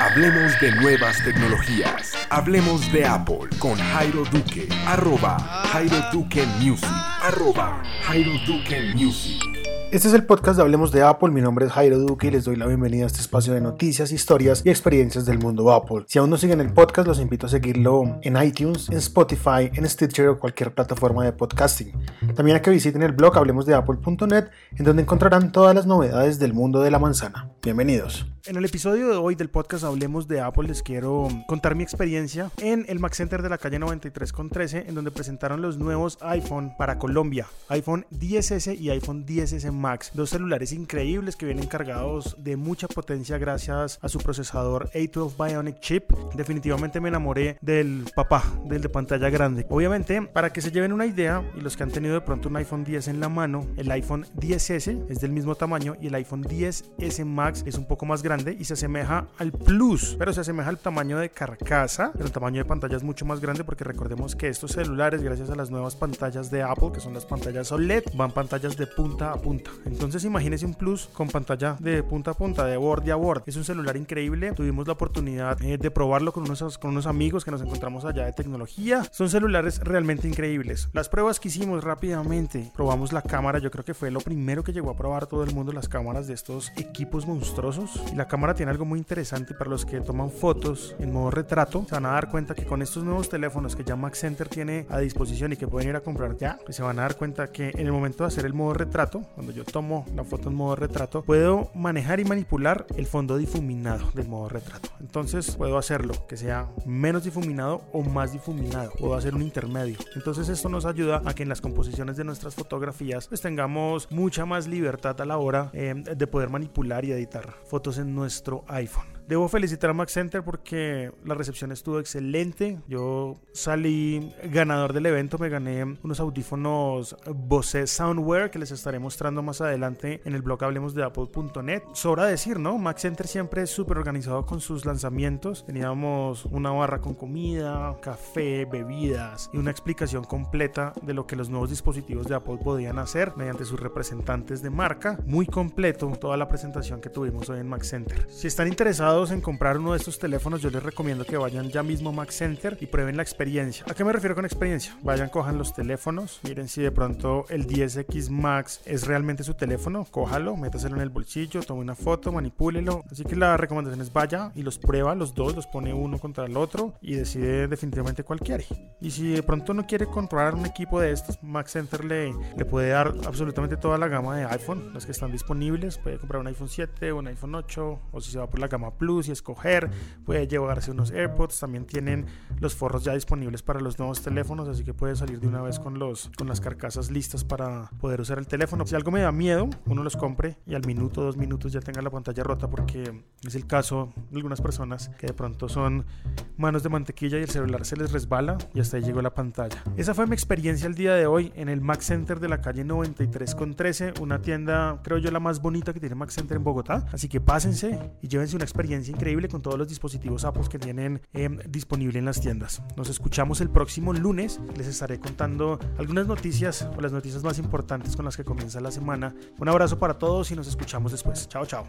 Hablemos de nuevas tecnologías. Hablemos de Apple con Jairo Duque. Arroba Jairo Duque Music. Arroba Jairo Duque Music. Este es el podcast de Hablemos de Apple, mi nombre es Jairo Duque y les doy la bienvenida a este espacio de noticias, historias y experiencias del mundo Apple. Si aún no siguen el podcast, los invito a seguirlo en iTunes, en Spotify, en Stitcher o cualquier plataforma de podcasting. También a que visiten el blog hablemosdeapple.net en donde encontrarán todas las novedades del mundo de la manzana. Bienvenidos. En el episodio de hoy del podcast Hablemos de Apple les quiero contar mi experiencia en el Mac Center de la calle 93 con 13 en donde presentaron los nuevos iPhone para Colombia, iPhone 10S y iPhone 10S Max, dos celulares increíbles que vienen cargados de mucha potencia gracias a su procesador A12 Bionic Chip. Definitivamente me enamoré del papá, del de pantalla grande. Obviamente, para que se lleven una idea y los que han tenido de pronto un iPhone 10 en la mano, el iPhone 10S es del mismo tamaño y el iPhone 10S Max es un poco más grande y se asemeja al Plus, pero se asemeja al tamaño de carcasa, pero el tamaño de pantalla es mucho más grande porque recordemos que estos celulares, gracias a las nuevas pantallas de Apple, que son las pantallas OLED, van pantallas de punta a punta. Entonces imagínense un Plus con pantalla de punta a punta, de borde a borde. Es un celular increíble. Tuvimos la oportunidad eh, de probarlo con unos, con unos amigos que nos encontramos allá de tecnología. Son celulares realmente increíbles. Las pruebas que hicimos rápidamente, probamos la cámara. Yo creo que fue lo primero que llegó a probar todo el mundo las cámaras de estos equipos monstruosos. Y la cámara tiene algo muy interesante para los que toman fotos en modo retrato. Se van a dar cuenta que con estos nuevos teléfonos que ya Max Center tiene a disposición y que pueden ir a comprar ya, pues se van a dar cuenta que en el momento de hacer el modo retrato, cuando yo tomo la foto en modo retrato, puedo manejar y manipular el fondo difuminado del modo retrato. Entonces puedo hacerlo que sea menos difuminado o más difuminado. Puedo hacer un intermedio. Entonces esto nos ayuda a que en las composiciones de nuestras fotografías pues tengamos mucha más libertad a la hora eh, de poder manipular y editar fotos en nuestro iPhone. Debo felicitar a Max Center porque la recepción estuvo excelente. Yo salí ganador del evento, me gané unos audífonos Bose Soundwear que les estaré mostrando más adelante en el blog hablemos de apple.net. Sobra decir, ¿no? Max Center siempre es súper organizado con sus lanzamientos. Teníamos una barra con comida, café, bebidas y una explicación completa de lo que los nuevos dispositivos de Apple podían hacer mediante sus representantes de marca. Muy completo toda la presentación que tuvimos hoy en Max Center. Si están interesados en comprar uno de estos teléfonos, yo les recomiendo que vayan ya mismo a Max Center y prueben la experiencia. ¿A qué me refiero con experiencia? Vayan, cojan los teléfonos, miren si de pronto el 10X Max es realmente su teléfono, cójalo, métaselo en el bolsillo, tome una foto, manipúlelo. Así que la recomendación es vaya y los prueba, los dos, los pone uno contra el otro y decide definitivamente cuál quiere. Y si de pronto no quiere comprar un equipo de estos, Max Center le, le puede dar absolutamente toda la gama de iPhone, las que están disponibles. Puede comprar un iPhone 7, un iPhone 8 o si se va por la gama Plus y escoger. Puede llevarse unos AirPods. También tienen los forros ya disponibles para los nuevos teléfonos, así que puede salir de una vez con, los, con las carcasas listas para poder usar el teléfono. Si algo me da miedo, uno los compre y al minuto, dos minutos ya tenga la pantalla rota porque es el caso de algunas personas que de pronto son manos de mantequilla y el celular se les resbala y hasta ahí llegó la pantalla. Esa fue mi experiencia el día de hoy en el Mac Center de la calle 93 con 13, una tienda creo yo la más bonita que tiene Mac Center en Bogotá. Así que pásense y llévense una experiencia increíble con todos los dispositivos Apple que tienen eh, disponible en las tiendas. Nos escuchamos el próximo lunes. Les estaré contando algunas noticias o las noticias más importantes con las que comienza la semana. Un abrazo para todos y nos escuchamos después. Chao, chao.